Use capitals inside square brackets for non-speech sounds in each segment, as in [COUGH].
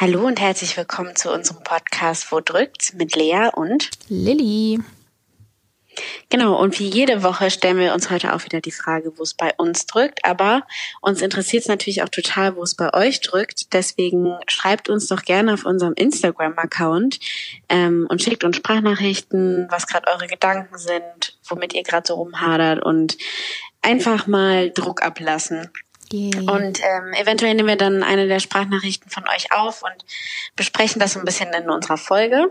Hallo und herzlich willkommen zu unserem Podcast Wo drückt's mit Lea und Lilly. Genau, und wie jede Woche stellen wir uns heute auch wieder die Frage, wo es bei uns drückt. Aber uns interessiert es natürlich auch total, wo es bei euch drückt. Deswegen schreibt uns doch gerne auf unserem Instagram-Account ähm, und schickt uns Sprachnachrichten, was gerade eure Gedanken sind, womit ihr gerade so rumhadert und einfach mal Druck ablassen. Yeah. Und ähm, eventuell nehmen wir dann eine der Sprachnachrichten von euch auf und besprechen das so ein bisschen in unserer Folge.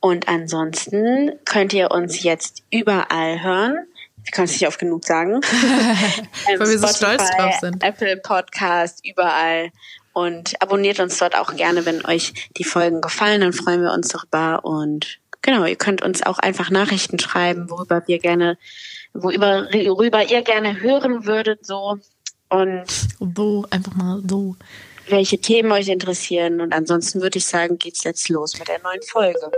Und ansonsten könnt ihr uns jetzt überall hören. Ich kann es nicht oft genug sagen. [LAUGHS] Weil wir so stolz drauf sind. Apple Podcast, überall. Und abonniert uns dort auch gerne, wenn euch die Folgen gefallen. Dann freuen wir uns darüber. Und genau, ihr könnt uns auch einfach Nachrichten schreiben, worüber wir gerne, worüber, worüber ihr gerne hören würdet, so. Und so, einfach mal so welche Themen euch interessieren. Und ansonsten würde ich sagen, geht's jetzt los mit der neuen Folge.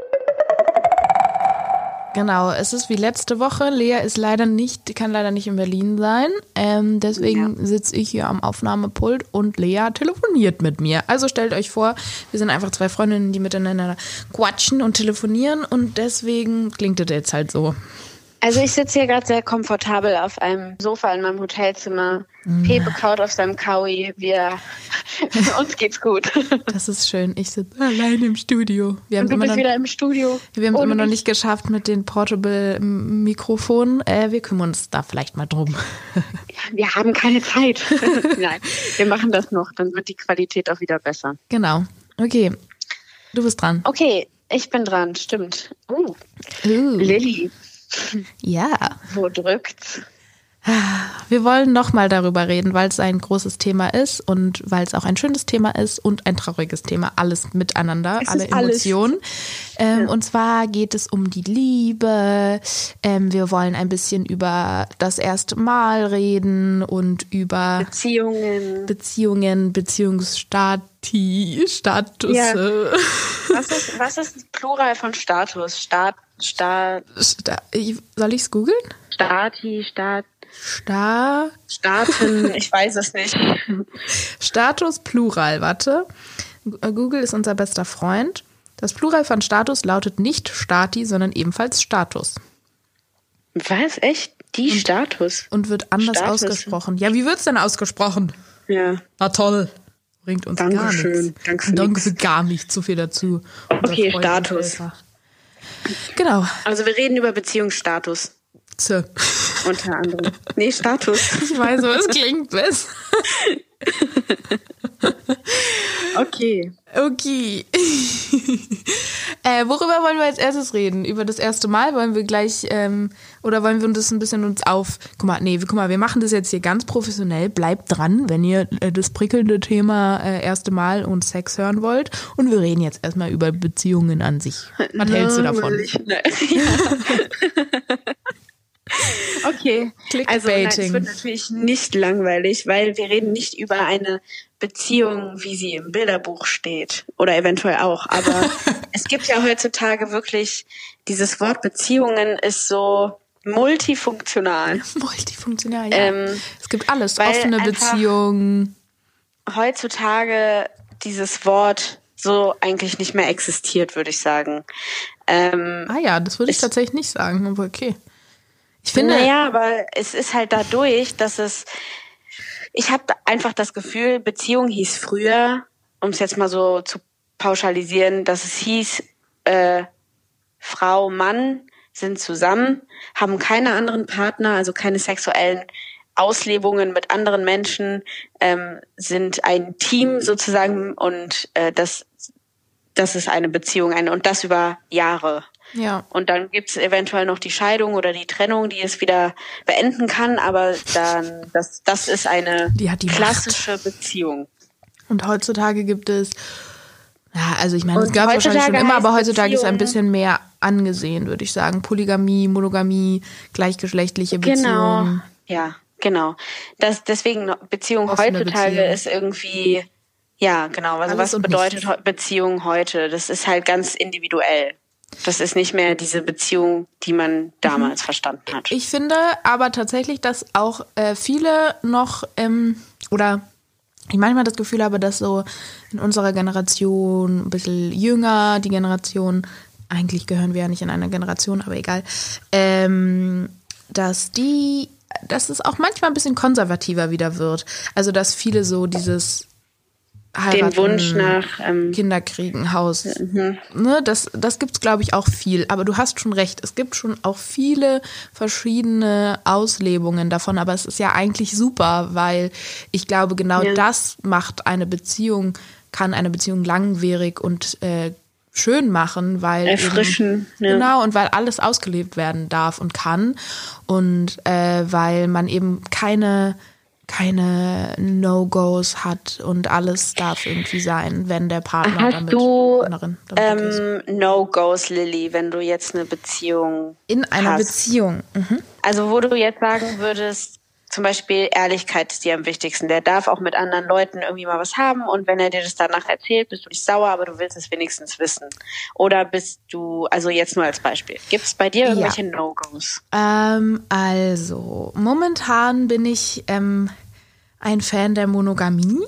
Genau, es ist wie letzte Woche. Lea ist leider nicht, kann leider nicht in Berlin sein. Ähm, deswegen ja. sitze ich hier am Aufnahmepult und Lea telefoniert mit mir. Also stellt euch vor, wir sind einfach zwei Freundinnen, die miteinander quatschen und telefonieren und deswegen klingt das jetzt halt so. Also ich sitze hier gerade sehr komfortabel auf einem Sofa in meinem Hotelzimmer. Mm. Pepe kaut auf seinem Kaui. Wir, [LAUGHS] uns geht's gut. Das ist schön. Ich sitze allein im Studio. Wir haben du bist noch, wieder im Studio. Wir haben es immer noch nicht geschafft mit den Portable Mikrofonen. Äh, wir kümmern uns da vielleicht mal drum. Wir haben keine Zeit. [LAUGHS] [LAUGHS] Nein, wir machen das noch. Dann wird die Qualität auch wieder besser. Genau. Okay. Du bist dran. Okay, ich bin dran. Stimmt. Uh. uh. Lilly. Ja. Wo drückt's? Wir wollen nochmal darüber reden, weil es ein großes Thema ist und weil es auch ein schönes Thema ist und ein trauriges Thema. Alles miteinander, es alle Emotionen. Ähm, ja. Und zwar geht es um die Liebe. Ähm, wir wollen ein bisschen über das erste Mal reden und über Beziehungen, Beziehungen, Beziehungsstati, Status. Ja. [LAUGHS] Was, ist, was ist Plural von Status? Stat Sta Sta soll ich es googeln? Stati, Stat. Sta Staaten, [LAUGHS] ich weiß es nicht. Status Plural, warte. Google ist unser bester Freund. Das Plural von Status lautet nicht Stati, sondern ebenfalls Status. Was? Echt? Die und, Status? Und wird anders Status. ausgesprochen. Ja, wie wird es denn ausgesprochen? Ja. Na toll. Bringt uns Dankeschön. gar nichts. Danke für, Danke für gar nicht so viel dazu. Okay, Status. Genau. Also wir reden über Beziehungsstatus. So. Unter anderem. Nee, Status. Ich weiß, aber es klingt besser. [LAUGHS] [LAUGHS] Okay. Okay. [LAUGHS] äh, worüber wollen wir als erstes reden? Über das erste Mal? Wollen wir gleich, ähm, oder wollen wir das ein bisschen uns auf. Guck mal, nee, guck mal, wir machen das jetzt hier ganz professionell. Bleibt dran, wenn ihr äh, das prickelnde Thema äh, erste Mal und Sex hören wollt. Und wir reden jetzt erstmal über Beziehungen an sich. Was [LAUGHS] hältst du davon? Ich. Okay, also nein, es wird natürlich nicht langweilig, weil wir reden nicht über eine Beziehung, wie sie im Bilderbuch steht oder eventuell auch. Aber [LAUGHS] es gibt ja heutzutage wirklich dieses Wort Beziehungen ist so multifunktional. Multifunktional, ja. Ähm, es gibt alles, offene Beziehungen. Heutzutage dieses Wort so eigentlich nicht mehr existiert, würde ich sagen. Ähm, ah ja, das würde ich tatsächlich nicht sagen, aber okay. Ich finde. Naja, aber es ist halt dadurch, dass es. Ich habe einfach das Gefühl, Beziehung hieß früher, um es jetzt mal so zu pauschalisieren, dass es hieß, äh, Frau, Mann sind zusammen, haben keine anderen Partner, also keine sexuellen Auslebungen mit anderen Menschen, ähm, sind ein Team sozusagen und äh, das, das ist eine Beziehung, eine, und das über Jahre. Ja. Und dann gibt's eventuell noch die Scheidung oder die Trennung, die es wieder beenden kann, aber dann, das, das ist eine die die klassische Macht. Beziehung. Und heutzutage gibt es, ja, also ich meine, es gab wahrscheinlich schon immer, aber heutzutage Beziehung, ist ein bisschen mehr angesehen, würde ich sagen. Polygamie, Monogamie, gleichgeschlechtliche genau. Beziehungen. Genau. Ja, genau. Das, deswegen, Beziehung Offene heutzutage Beziehung. ist irgendwie, ja, genau. Also Alles was bedeutet nichts. Beziehung heute? Das ist halt ganz individuell. Das ist nicht mehr diese Beziehung, die man damals mhm. verstanden hat. Ich finde aber tatsächlich, dass auch äh, viele noch ähm, oder ich manchmal das Gefühl habe, dass so in unserer Generation, ein bisschen jünger, die Generation, eigentlich gehören wir ja nicht in einer Generation, aber egal, ähm, dass die, dass es auch manchmal ein bisschen konservativer wieder wird. Also dass viele so dieses Heiraten, den Wunsch nach ähm, Kinder kriegen, Haus. Mhm. Ne, das das gibt's glaube ich auch viel. Aber du hast schon recht. Es gibt schon auch viele verschiedene Auslebungen davon. Aber es ist ja eigentlich super, weil ich glaube genau ja. das macht eine Beziehung kann eine Beziehung langwierig und äh, schön machen, weil erfrischen eben, ja. genau und weil alles ausgelebt werden darf und kann und äh, weil man eben keine keine No-Gos hat und alles darf irgendwie sein, wenn der Partner Hast damit, du ähm, No-Gos, Lilly, wenn du jetzt eine Beziehung in einer hast? Beziehung. Mhm. Also wo du jetzt sagen würdest, zum Beispiel Ehrlichkeit ist dir am wichtigsten. Der darf auch mit anderen Leuten irgendwie mal was haben und wenn er dir das danach erzählt, bist du nicht sauer, aber du willst es wenigstens wissen. Oder bist du, also jetzt nur als Beispiel, gibt es bei dir irgendwelche ja. No-Gos? Ähm, also, momentan bin ich ähm, ein Fan der Monogamie.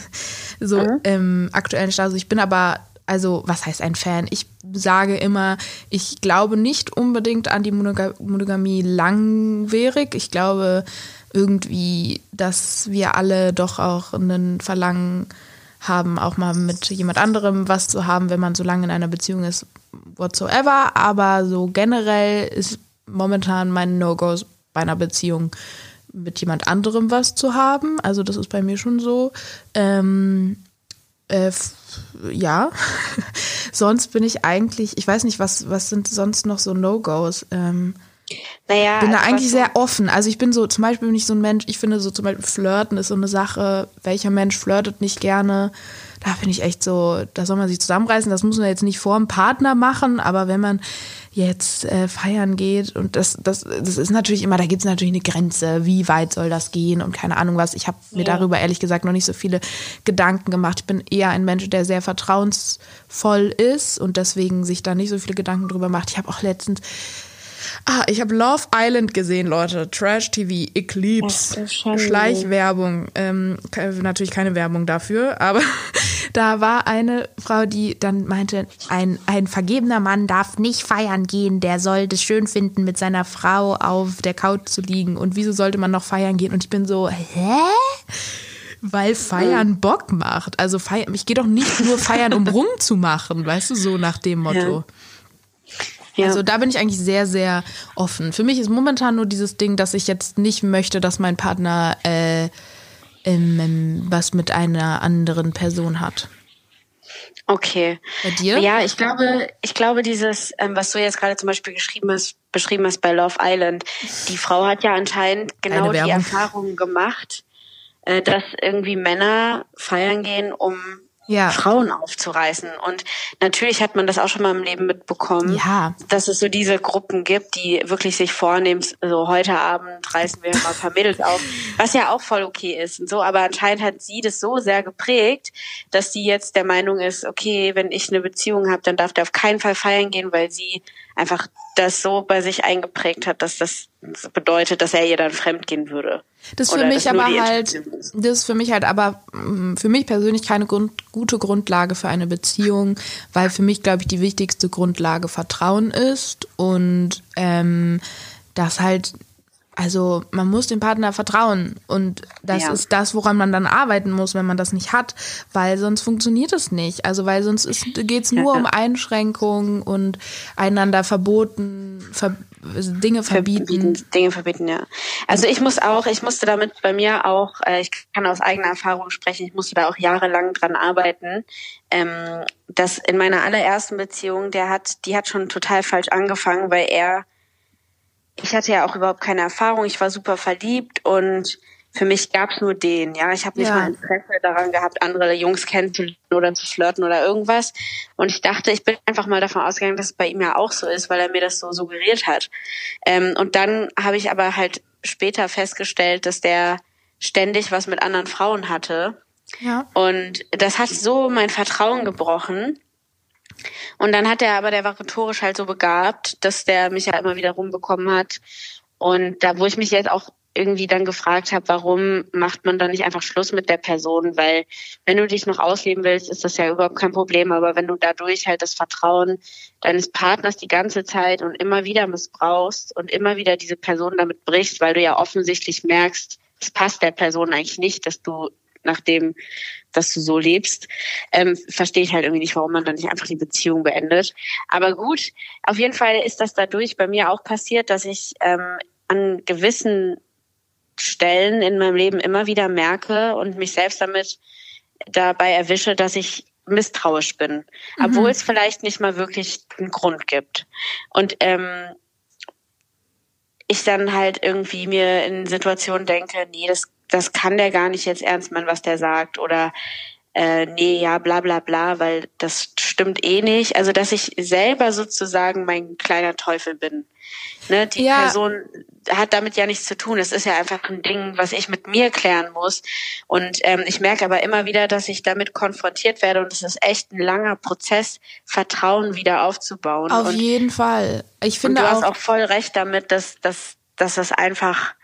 [LAUGHS] so mhm. im aktuellen Status. Ich bin aber also was heißt ein Fan? Ich sage immer, ich glaube nicht unbedingt an die Monogamie langwierig. Ich glaube, irgendwie, dass wir alle doch auch einen Verlangen haben, auch mal mit jemand anderem was zu haben, wenn man so lange in einer Beziehung ist, whatsoever. Aber so generell ist momentan mein No-Go bei einer Beziehung mit jemand anderem was zu haben. Also das ist bei mir schon so. Ähm, äh, ja. [LAUGHS] sonst bin ich eigentlich, ich weiß nicht, was, was sind sonst noch so No-Gos? Ähm, naja, bin da also eigentlich sehr offen. Also ich bin so, zum Beispiel bin ich so ein Mensch, ich finde so zum Beispiel Flirten ist so eine Sache, welcher Mensch flirtet nicht gerne? Da bin ich echt so, da soll man sich zusammenreißen. Das muss man jetzt nicht vor dem Partner machen, aber wenn man jetzt äh, feiern geht und das, das, das ist natürlich immer, da gibt es natürlich eine Grenze, wie weit soll das gehen und keine Ahnung was. Ich habe mir ja. darüber ehrlich gesagt noch nicht so viele Gedanken gemacht. Ich bin eher ein Mensch, der sehr vertrauensvoll ist und deswegen sich da nicht so viele Gedanken drüber macht. Ich habe auch letztens Ah, ich habe Love Island gesehen, Leute. Trash TV, Eclipse, Schleichwerbung. Ähm, natürlich keine Werbung dafür, aber [LAUGHS] da war eine Frau, die dann meinte, ein, ein vergebener Mann darf nicht feiern gehen, der soll das schön finden, mit seiner Frau auf der Couch zu liegen. Und wieso sollte man noch feiern gehen? Und ich bin so, hä? Weil Feiern Bock macht. Also feiern, ich gehe doch nicht nur feiern, um [LAUGHS] rumzumachen, weißt du, so nach dem Motto. Ja. Ja. Also da bin ich eigentlich sehr, sehr offen. Für mich ist momentan nur dieses Ding, dass ich jetzt nicht möchte, dass mein Partner äh, ähm, was mit einer anderen Person hat. Okay. Bei dir? Ja, ich glaube, ich glaube, dieses, ähm, was du jetzt gerade zum Beispiel geschrieben hast, beschrieben hast bei Love Island, die Frau hat ja anscheinend genau die Erfahrung gemacht, äh, dass irgendwie Männer feiern gehen, um ja. Frauen aufzureißen. Und natürlich hat man das auch schon mal im Leben mitbekommen, ja. dass es so diese Gruppen gibt, die wirklich sich vornehmen, so heute Abend reißen wir mal ein paar Mädels auf, was ja auch voll okay ist und so. Aber anscheinend hat sie das so sehr geprägt, dass sie jetzt der Meinung ist, okay, wenn ich eine Beziehung habe, dann darf der auf keinen Fall feiern gehen, weil sie einfach das so bei sich eingeprägt hat, dass das bedeutet, dass er ihr dann fremd gehen würde. Das ist für mich aber halt, das ist für mich halt aber mm, für mich persönlich keine Grund, gute Grundlage für eine Beziehung, weil für mich, glaube ich, die wichtigste Grundlage Vertrauen ist und ähm, das halt also man muss dem Partner vertrauen und das ja. ist das, woran man dann arbeiten muss, wenn man das nicht hat, weil sonst funktioniert es nicht. Also weil sonst geht es nur ja, um Einschränkungen und einander verboten, ver Dinge verbieten. verbieten. Dinge verbieten, ja. Also ich muss auch, ich musste damit bei mir auch, äh, ich kann aus eigener Erfahrung sprechen, ich musste da auch jahrelang dran arbeiten. Ähm, dass in meiner allerersten Beziehung, der hat, die hat schon total falsch angefangen, weil er ich hatte ja auch überhaupt keine Erfahrung. Ich war super verliebt und für mich gab's nur den. Ja, ich habe nicht ja. mal Interesse daran gehabt, andere Jungs kennenzulernen oder zu flirten oder irgendwas. Und ich dachte, ich bin einfach mal davon ausgegangen, dass es bei ihm ja auch so ist, weil er mir das so suggeriert hat. Ähm, und dann habe ich aber halt später festgestellt, dass der ständig was mit anderen Frauen hatte. Ja. Und das hat so mein Vertrauen gebrochen. Und dann hat er aber, der war rhetorisch halt so begabt, dass der mich ja immer wieder rumbekommen hat. Und da, wo ich mich jetzt auch irgendwie dann gefragt habe, warum macht man dann nicht einfach Schluss mit der Person? Weil wenn du dich noch ausleben willst, ist das ja überhaupt kein Problem. Aber wenn du dadurch halt das Vertrauen deines Partners die ganze Zeit und immer wieder missbrauchst und immer wieder diese Person damit brichst, weil du ja offensichtlich merkst, es passt der Person eigentlich nicht, dass du nachdem, dass du so lebst, ähm, verstehe ich halt irgendwie nicht, warum man dann nicht einfach die Beziehung beendet. Aber gut, auf jeden Fall ist das dadurch bei mir auch passiert, dass ich ähm, an gewissen Stellen in meinem Leben immer wieder merke und mich selbst damit dabei erwische, dass ich misstrauisch bin, mhm. obwohl es vielleicht nicht mal wirklich einen Grund gibt. Und ähm, ich dann halt irgendwie mir in Situationen denke, nee, das, das kann der gar nicht jetzt ernst meinen, was der sagt. Oder äh, nee, ja, bla bla bla, weil das stimmt eh nicht. Also dass ich selber sozusagen mein kleiner Teufel bin. Ne, die ja. Person hat damit ja nichts zu tun. Es ist ja einfach ein Ding, was ich mit mir klären muss. Und ähm, ich merke aber immer wieder, dass ich damit konfrontiert werde und es ist echt ein langer Prozess, Vertrauen wieder aufzubauen. Auf und, jeden Fall. Ich finde und du auch, hast auch voll recht damit, dass, dass, dass das einfach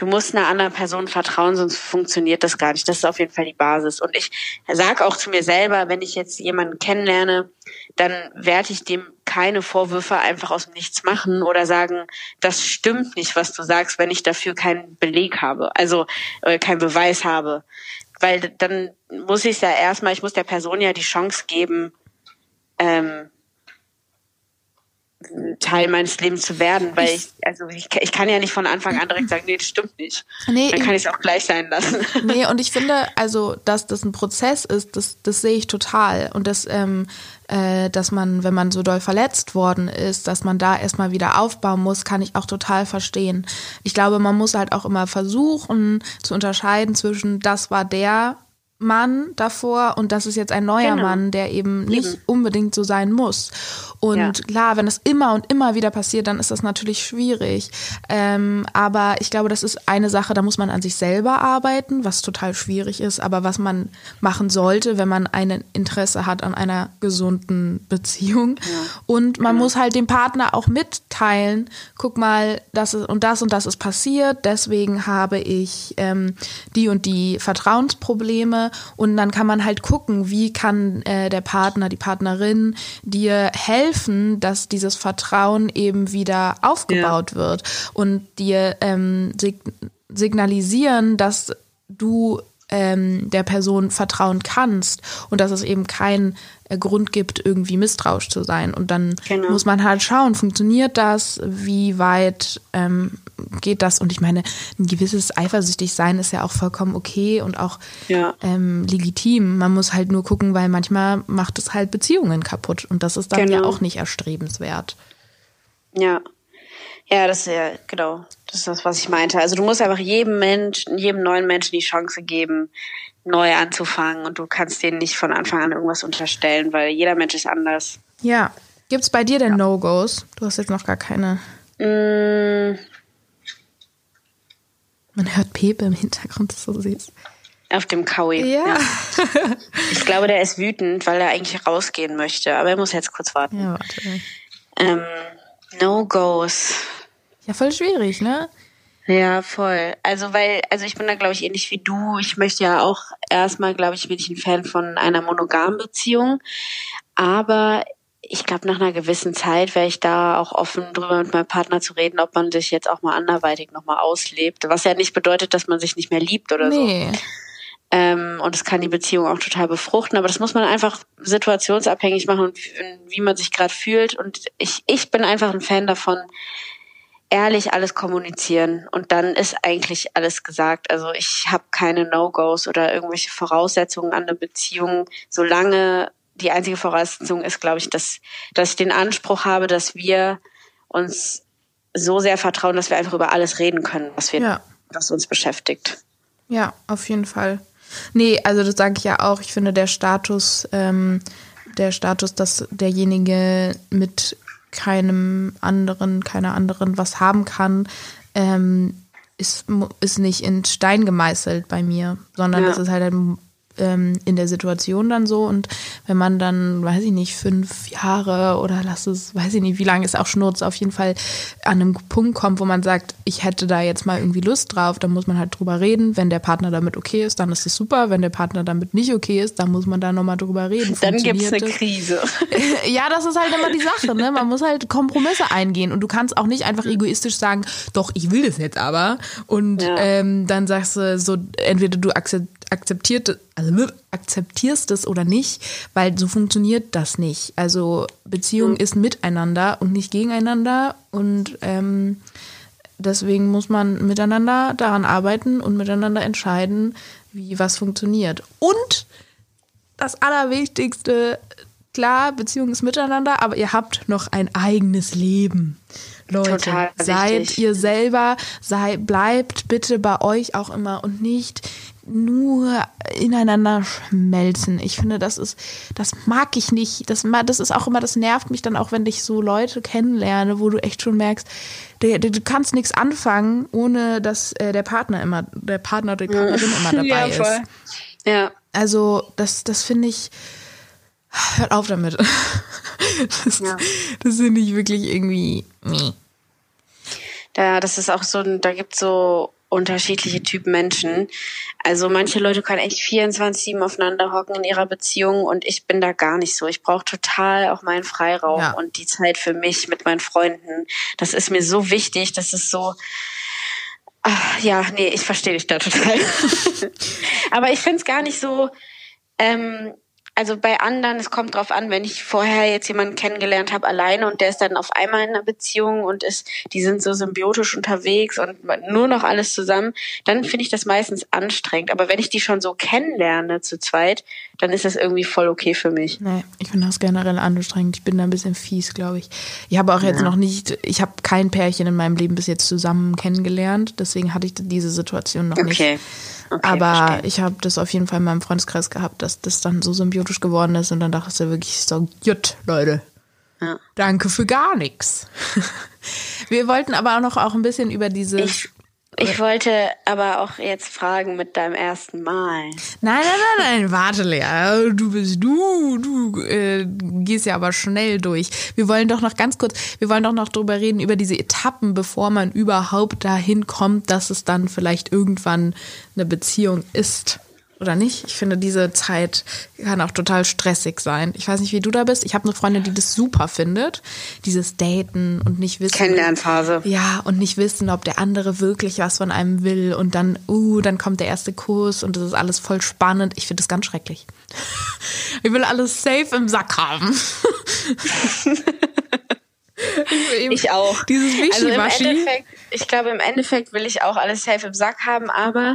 du musst einer anderen Person vertrauen, sonst funktioniert das gar nicht. Das ist auf jeden Fall die Basis. Und ich sage auch zu mir selber, wenn ich jetzt jemanden kennenlerne, dann werde ich dem keine Vorwürfe einfach aus dem Nichts machen oder sagen, das stimmt nicht, was du sagst, wenn ich dafür keinen Beleg habe, also äh, keinen Beweis habe. Weil dann muss ich ja erstmal, ich muss der Person ja die Chance geben, ähm, Teil meines Lebens zu werden, weil ich, also ich, ich kann ja nicht von Anfang an direkt sagen, nee, das stimmt nicht. Nee, Dann kann ich es auch gleich sein lassen. [LAUGHS] Nee, und ich finde, also, dass das ein Prozess ist, das, das sehe ich total. Und dass, ähm, äh, dass man, wenn man so doll verletzt worden ist, dass man da erstmal wieder aufbauen muss, kann ich auch total verstehen. Ich glaube, man muss halt auch immer versuchen zu unterscheiden zwischen, das war der Mann davor und das ist jetzt ein neuer genau. Mann, der eben nicht eben. unbedingt so sein muss. Und ja. klar, wenn das immer und immer wieder passiert, dann ist das natürlich schwierig. Ähm, aber ich glaube, das ist eine Sache, da muss man an sich selber arbeiten, was total schwierig ist, aber was man machen sollte, wenn man ein Interesse hat an einer gesunden Beziehung. Ja. Und man genau. muss halt dem Partner auch mitteilen, guck mal, das ist und das und das ist passiert, deswegen habe ich ähm, die und die Vertrauensprobleme und dann kann man halt gucken, wie kann äh, der Partner, die Partnerin dir helfen, helfen, dass dieses Vertrauen eben wieder aufgebaut ja. wird und dir ähm, sig signalisieren, dass du ähm, der Person vertrauen kannst und dass es eben keinen äh, Grund gibt, irgendwie misstrauisch zu sein. Und dann genau. muss man halt schauen, funktioniert das, wie weit ähm, geht das? Und ich meine, ein gewisses Eifersüchtigsein ist ja auch vollkommen okay und auch ja. ähm, legitim. Man muss halt nur gucken, weil manchmal macht es halt Beziehungen kaputt und das ist dann genau. ja auch nicht erstrebenswert. Ja. Ja, das ist ja, genau. Das ist das, was ich meinte. Also du musst einfach jedem Menschen, jedem neuen Menschen die Chance geben, neu anzufangen und du kannst denen nicht von Anfang an irgendwas unterstellen, weil jeder Mensch ist anders. Ja. Gibt es bei dir denn ja. No-Gos? Du hast jetzt noch gar keine. Mm. Man hört Pepe im Hintergrund, das ist so süß. Auf dem Kaui. Ja. ja. Ich glaube, der ist wütend, weil er eigentlich rausgehen möchte, aber er muss jetzt kurz warten. Ja, warte. Ähm, No-Gos. Ja, voll schwierig, ne? Ja, voll. Also weil, also ich bin da glaube ich ähnlich wie du. Ich möchte ja auch erstmal, glaube ich, bin ich ein Fan von einer monogamen Beziehung. Aber ich glaube, nach einer gewissen Zeit wäre ich da auch offen drüber mit meinem Partner zu reden, ob man sich jetzt auch mal anderweitig nochmal auslebt. Was ja nicht bedeutet, dass man sich nicht mehr liebt oder nee. so. Ähm, und es kann die Beziehung auch total befruchten, aber das muss man einfach situationsabhängig machen und wie man sich gerade fühlt. Und ich, ich bin einfach ein Fan davon, ehrlich alles kommunizieren und dann ist eigentlich alles gesagt. Also ich habe keine No-Gos oder irgendwelche Voraussetzungen an eine Beziehung, solange die einzige Voraussetzung ist, glaube ich, dass, dass ich den Anspruch habe, dass wir uns so sehr vertrauen, dass wir einfach über alles reden können, was wir, ja. was uns beschäftigt. Ja, auf jeden Fall. Nee, also das sage ich ja auch. Ich finde der Status, ähm, der Status, dass derjenige mit keinem anderen, keiner anderen was haben kann, ähm, ist, ist nicht in Stein gemeißelt bei mir, sondern ja. das ist halt ein, ähm, in der Situation dann so. Und wenn man dann, weiß ich nicht, fünf Jahre oder lass es, weiß ich nicht, wie lange ist auch Schnurz, auf jeden Fall an einem Punkt kommt, wo man sagt, ich hätte da jetzt mal irgendwie Lust drauf, dann muss man halt drüber reden. Wenn der Partner damit okay ist, dann ist es super. Wenn der Partner damit nicht okay ist, dann muss man da nochmal drüber reden. Dann gibt es eine Krise. [LAUGHS] ja, das ist halt immer die Sache. Ne? Man muss halt Kompromisse eingehen und du kannst auch nicht einfach egoistisch sagen, doch, ich will das jetzt aber. Und ja. ähm, dann sagst du so, entweder du akzeptierst, also akzeptierst es oder nicht, weil so funktioniert das nicht. Also Beziehung mhm. ist miteinander und nicht gegeneinander und ähm, deswegen muss man miteinander daran arbeiten und miteinander entscheiden, wie was funktioniert. Und das Allerwichtigste, klar, Beziehung ist miteinander, aber ihr habt noch ein eigenes Leben. Leute, Total seid wichtig. ihr selber, sei, bleibt bitte bei euch auch immer und nicht nur ineinander schmelzen. Ich finde, das ist, das mag ich nicht. Das, das ist auch immer, das nervt mich dann auch, wenn ich so Leute kennenlerne, wo du echt schon merkst, du, du kannst nichts anfangen, ohne dass äh, der Partner immer, der Partner, die Partnerin immer [LAUGHS] dabei ja, voll. ist. Ja. Also, das, das finde ich, hört auf damit. [LAUGHS] Das, ja. das finde ich wirklich irgendwie, nee. Da, das ist auch so, da gibt es so unterschiedliche Typen Menschen. Also manche Leute können echt 24-7 aufeinander hocken in ihrer Beziehung und ich bin da gar nicht so. Ich brauche total auch meinen Freiraum ja. und die Zeit für mich mit meinen Freunden. Das ist mir so wichtig, das ist so, ach, ja, nee, ich verstehe dich da total. [LAUGHS] Aber ich finde es gar nicht so, ähm, also bei anderen, es kommt drauf an, wenn ich vorher jetzt jemanden kennengelernt habe alleine und der ist dann auf einmal in einer Beziehung und ist, die sind so symbiotisch unterwegs und nur noch alles zusammen, dann finde ich das meistens anstrengend. Aber wenn ich die schon so kennenlerne zu zweit, dann ist das irgendwie voll okay für mich. Nee, ich finde das generell anstrengend. Ich bin da ein bisschen fies, glaube ich. Ich habe auch jetzt ja. noch nicht, ich habe kein Pärchen in meinem Leben bis jetzt zusammen kennengelernt, deswegen hatte ich diese Situation noch okay. nicht. Okay, Aber verstehe. ich habe das auf jeden Fall in meinem Freundeskreis gehabt, dass das dann so symbiotisch geworden ist und dann dachte ich so wirklich so, jut, Leute. Ja. Danke für gar nichts. [LAUGHS] Wir wollten aber auch noch auch ein bisschen über diese ich ich wollte aber auch jetzt fragen mit deinem ersten Mal. Nein, nein, nein, nein, warte, Lea. Du bist du, du äh, gehst ja aber schnell durch. Wir wollen doch noch ganz kurz, wir wollen doch noch drüber reden, über diese Etappen, bevor man überhaupt dahin kommt, dass es dann vielleicht irgendwann eine Beziehung ist oder nicht. Ich finde, diese Zeit kann auch total stressig sein. Ich weiß nicht, wie du da bist. Ich habe eine Freundin, die das super findet. Dieses Daten und nicht wissen. Kennenlernphase. Ja, und nicht wissen, ob der andere wirklich was von einem will. Und dann, uh, dann kommt der erste Kurs und das ist alles voll spannend. Ich finde das ganz schrecklich. [LAUGHS] Ich will alles safe im Sack haben. [LAUGHS] [LAUGHS] ich auch. Dieses Wischiwaschi. Also ich glaube, im Endeffekt will ich auch alles safe im Sack haben, aber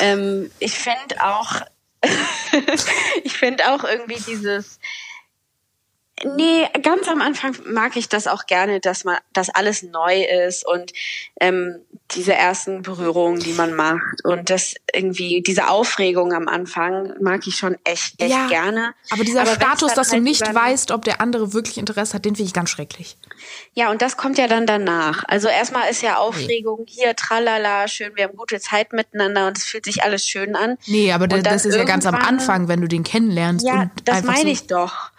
ähm, ich finde auch, [LAUGHS] ich finde auch irgendwie dieses, Nee, ganz am Anfang mag ich das auch gerne, dass man, dass alles neu ist und ähm, diese ersten Berührungen, die man macht und das irgendwie diese Aufregung am Anfang mag ich schon echt echt ja, gerne. Aber dieser aber Status, dass halt du nicht weißt, ob der andere wirklich Interesse hat, den finde ich ganz schrecklich. Ja, und das kommt ja dann danach. Also erstmal ist ja Aufregung hier, tralala, schön, wir haben gute Zeit miteinander und es fühlt sich alles schön an. Nee, aber das ist ja ganz am Anfang, wenn du den kennenlernst. Ja, das meine so ich doch.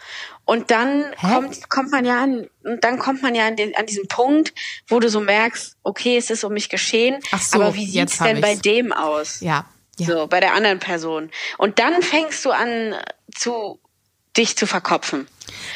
Und dann kommt, kommt man ja an, und dann kommt man ja an, den, an diesen Punkt, wo du so merkst, okay, es ist um mich geschehen, Ach so, aber wie sieht's denn bei dem aus? Ja, ja. So, bei der anderen Person. Und dann fängst du an zu dich zu verkopfen.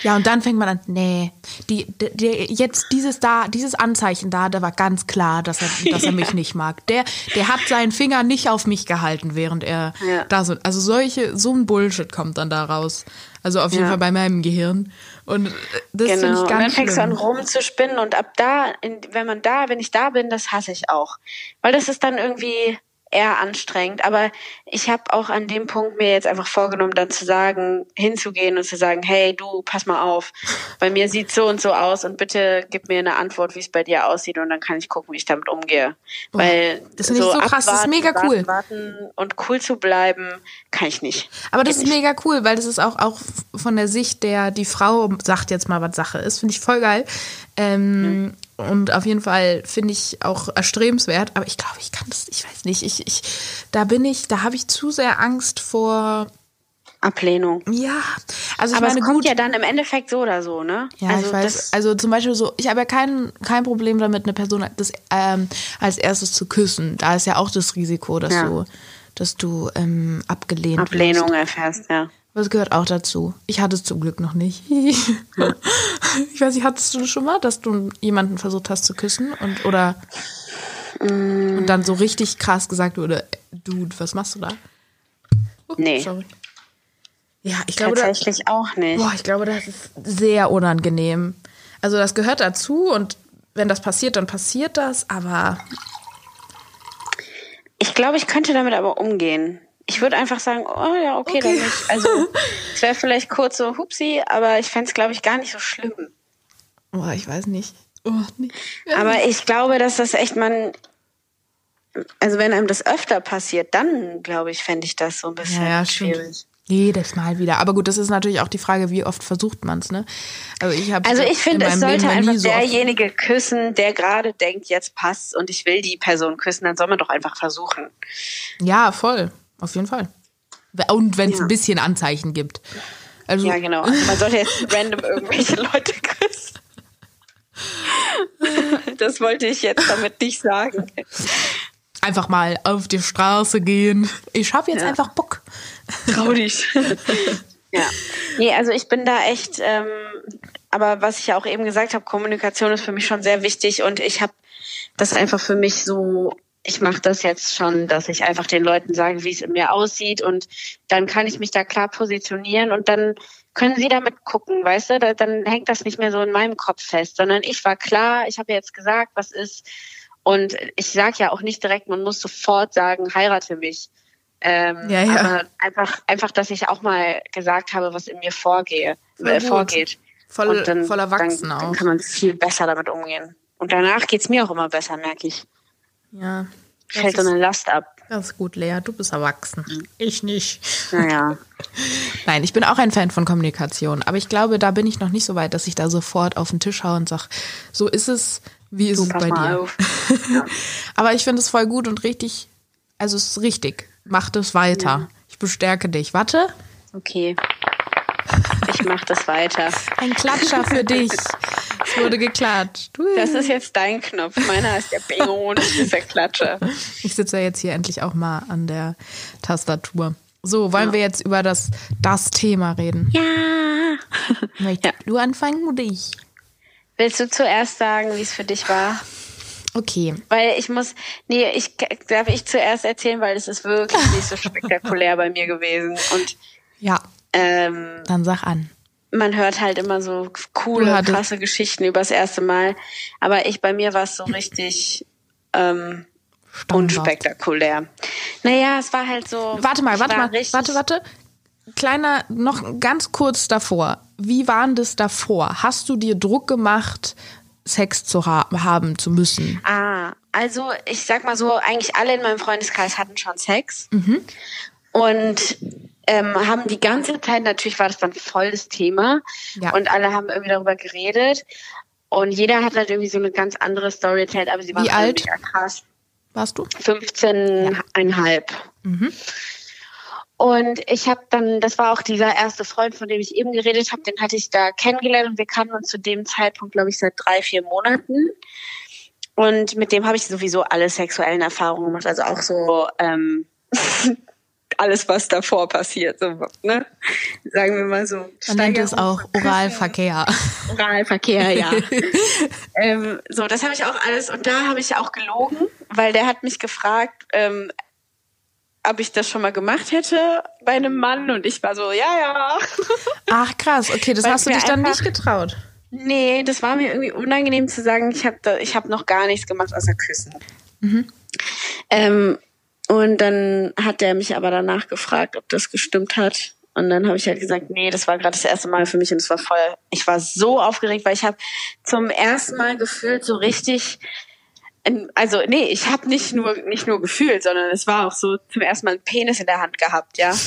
Ja, und dann fängt man an, nee, die, die, jetzt dieses da, dieses Anzeichen da, da war ganz klar, dass er, dass er mich [LAUGHS] nicht mag. Der, der hat seinen Finger nicht auf mich gehalten, während er ja. da so, also solche, so ein Bullshit kommt dann da raus. Also auf jeden ja. Fall bei meinem Gehirn. Und das genau. finde ich ganz und dann fängst du an rumzuspinnen und ab da, wenn man da, wenn ich da bin, das hasse ich auch. Weil das ist dann irgendwie, eher anstrengend. Aber ich habe auch an dem Punkt mir jetzt einfach vorgenommen, dann zu sagen, hinzugehen und zu sagen, hey, du, pass mal auf, bei mir sieht so und so aus und bitte gib mir eine Antwort, wie es bei dir aussieht und dann kann ich gucken, wie ich damit umgehe. Boah, Weil das ist so, so krass, das ist mega cool. Warten, und cool zu bleiben, kann ich nicht. Aber das ist mega cool, weil das ist auch, auch von der Sicht der, die Frau sagt jetzt mal, was Sache ist, finde ich voll geil. Ähm, mhm und auf jeden Fall finde ich auch erstrebenswert, aber ich glaube, ich kann das, ich weiß nicht, ich, ich, da bin ich, da habe ich zu sehr Angst vor Ablehnung. Ja, also ich Aber meine, es kommt gut, ja dann im Endeffekt so oder so, ne? ja, also ich weiß. also zum Beispiel so, ich habe ja kein, kein Problem damit, eine Person das, ähm, als erstes zu küssen. Da ist ja auch das Risiko, dass Ja. du, dass du ähm, abgelehnt Ablehnung wirst. erfährst, ja. Das gehört auch dazu. Ich hatte es zum Glück noch nicht. [LAUGHS] ich weiß nicht, hattest du schon mal, dass du jemanden versucht hast zu küssen und oder Mm. und dann so richtig krass gesagt wurde, Dude, was machst du da? Oh, Nee. Sorry. Ja, ich glaube, da, Tatsächlich auch nicht. boah, ich glaube, das ist sehr unangenehm. Also das gehört dazu und wenn das passiert, dann passiert das, aber Ich glaube, ich könnte damit aber umgehen. Ich würde einfach sagen, oh ja, okay, dann Okay. nicht. Also es wäre vielleicht kurz so hupsi, aber ich fände es, glaube ich, gar nicht so schlimm. boah, ich weiß nicht. Oh, nee. Aber ich glaube, dass das echt man, also wenn einem das öfter passiert, dann glaube ich, fände ich das so ein bisschen Ja, ja, schwierig. Jedes Mal wieder. Aber gut, das ist natürlich auch die Frage, wie oft versucht man es, ne? Also ich habe Also ich finde, es sollte einfach so derjenige küssen, der gerade denkt, jetzt passt und ich will die Person küssen, dann soll man doch einfach versuchen. Ja, voll. Auf jeden Fall. Und wenn es Ja. ein bisschen Anzeichen gibt. Also, Ja, genau. Also man sollte jetzt [LAUGHS] random irgendwelche Leute küssen. Das wollte ich jetzt damit nicht sagen. einfach mal auf die Straße gehen. Ich habe jetzt Ja. einfach Bock. Trau dich. ja. Nee, also ich bin da echt, ähm, aber was ich ja auch eben gesagt habe, Kommunikation ist für mich schon sehr wichtig und ich habe das einfach für mich so, ich mache das jetzt schon, dass ich einfach den Leuten sage, wie es in mir aussieht und dann kann ich mich da klar positionieren und dann können sie damit gucken, weißt du, da, dann hängt das nicht mehr so in meinem Kopf fest, sondern ich war klar, ich habe jetzt gesagt, was ist und ich sage ja auch nicht direkt, man muss sofort sagen, heirate mich. Ähm, Ja, ja. Aber einfach, einfach, dass ich auch mal gesagt habe, was in mir vorgehe, äh, vorgeht. Voll, Und dann, voll erwachsen dann, auch. Dann kann man viel besser damit umgehen. Und danach geht's mir auch immer besser, merke ich. Ja. Fällt so eine Last ab. das ist gut, Lea. Du bist erwachsen. Ich nicht. Naja. [LAUGHS] Nein, ich bin auch ein Fan von Kommunikation. Aber ich glaube, da bin ich noch nicht so weit, dass ich da sofort auf den Tisch haue und sage, so ist es, wie ist Du, es bei mal dir? auf. [LAUGHS] Aber ich finde es voll gut und richtig. Also es ist richtig. Mach das weiter. Ich bestärke dich. Warte. Okay. Ich mach das weiter. Ein Klatscher für dich. Es wurde geklatscht. Das ist jetzt dein Knopf. Meiner ist der Bingo und ist der Klatscher. Ich sitze ja jetzt hier endlich auch mal an der Tastatur. So, wollen wir jetzt über das, das Thema reden? Ja. Möchtest Ja. du anfangen oder ich? Willst du zuerst sagen, wie es für dich war? Okay. Weil ich muss, nee, ich darf ich zuerst erzählen, weil es ist wirklich nicht so [LAUGHS] spektakulär bei mir gewesen. Und Ja, ähm, dann sag an. man hört halt immer so coole, krasse Geschichten übers erste Mal. Aber ich, bei mir war es so richtig ähm, Standard. unspektakulär. Naja, es war halt so. Warte mal, warte war mal, warte, warte. Kleiner, noch ganz kurz davor. Wie war denn das davor? Hast du dir Druck gemacht, Sex zu ha haben zu müssen? Ah, also ich sag mal so, eigentlich alle in meinem Freundeskreis hatten schon Sex. Mhm. Und ähm, haben die ganze Zeit, natürlich war das dann voll das Thema. Ja. Und alle haben irgendwie darüber geredet. Und jeder hat halt irgendwie so eine ganz andere Story erzählt, aber sie waren Wie alt? mega krass. Warst du? 15,5. Mhm. Und ich habe dann, das war auch dieser erste Freund, von dem ich eben geredet habe, den hatte ich da kennengelernt und wir kannten uns zu dem Zeitpunkt, glaube ich, seit drei, vier Monaten. Und mit dem habe ich sowieso alle sexuellen Erfahrungen gemacht, also auch so ähm, [LAUGHS] alles, was davor passiert, so, ne? Sagen wir mal so. Man nennt es auch. Oralverkehr. Oralverkehr, ja. [LAUGHS] ähm, so, das habe ich auch alles und da habe ich auch gelogen, weil der hat mich gefragt, ähm, ob ich das schon mal gemacht hätte bei einem Mann und ich war so, ja, ja. [LAUGHS] Ach krass, okay, das Weil hast du dich dann nicht getraut. nee, das war mir irgendwie unangenehm zu sagen, ich habe ich hab noch gar nichts gemacht außer küssen. Ähm, und dann hat der mich aber danach gefragt, ob das gestimmt hat. Und dann habe ich halt gesagt, nee, das war gerade das erste Mal für mich und es war voll, ich war so aufgeregt, weil ich habe zum ersten Mal gefühlt so richtig, also nee, ich habe nicht nur nicht nur gefühlt, sondern es war auch so zum ersten Mal einen Penis in der Hand gehabt, ja.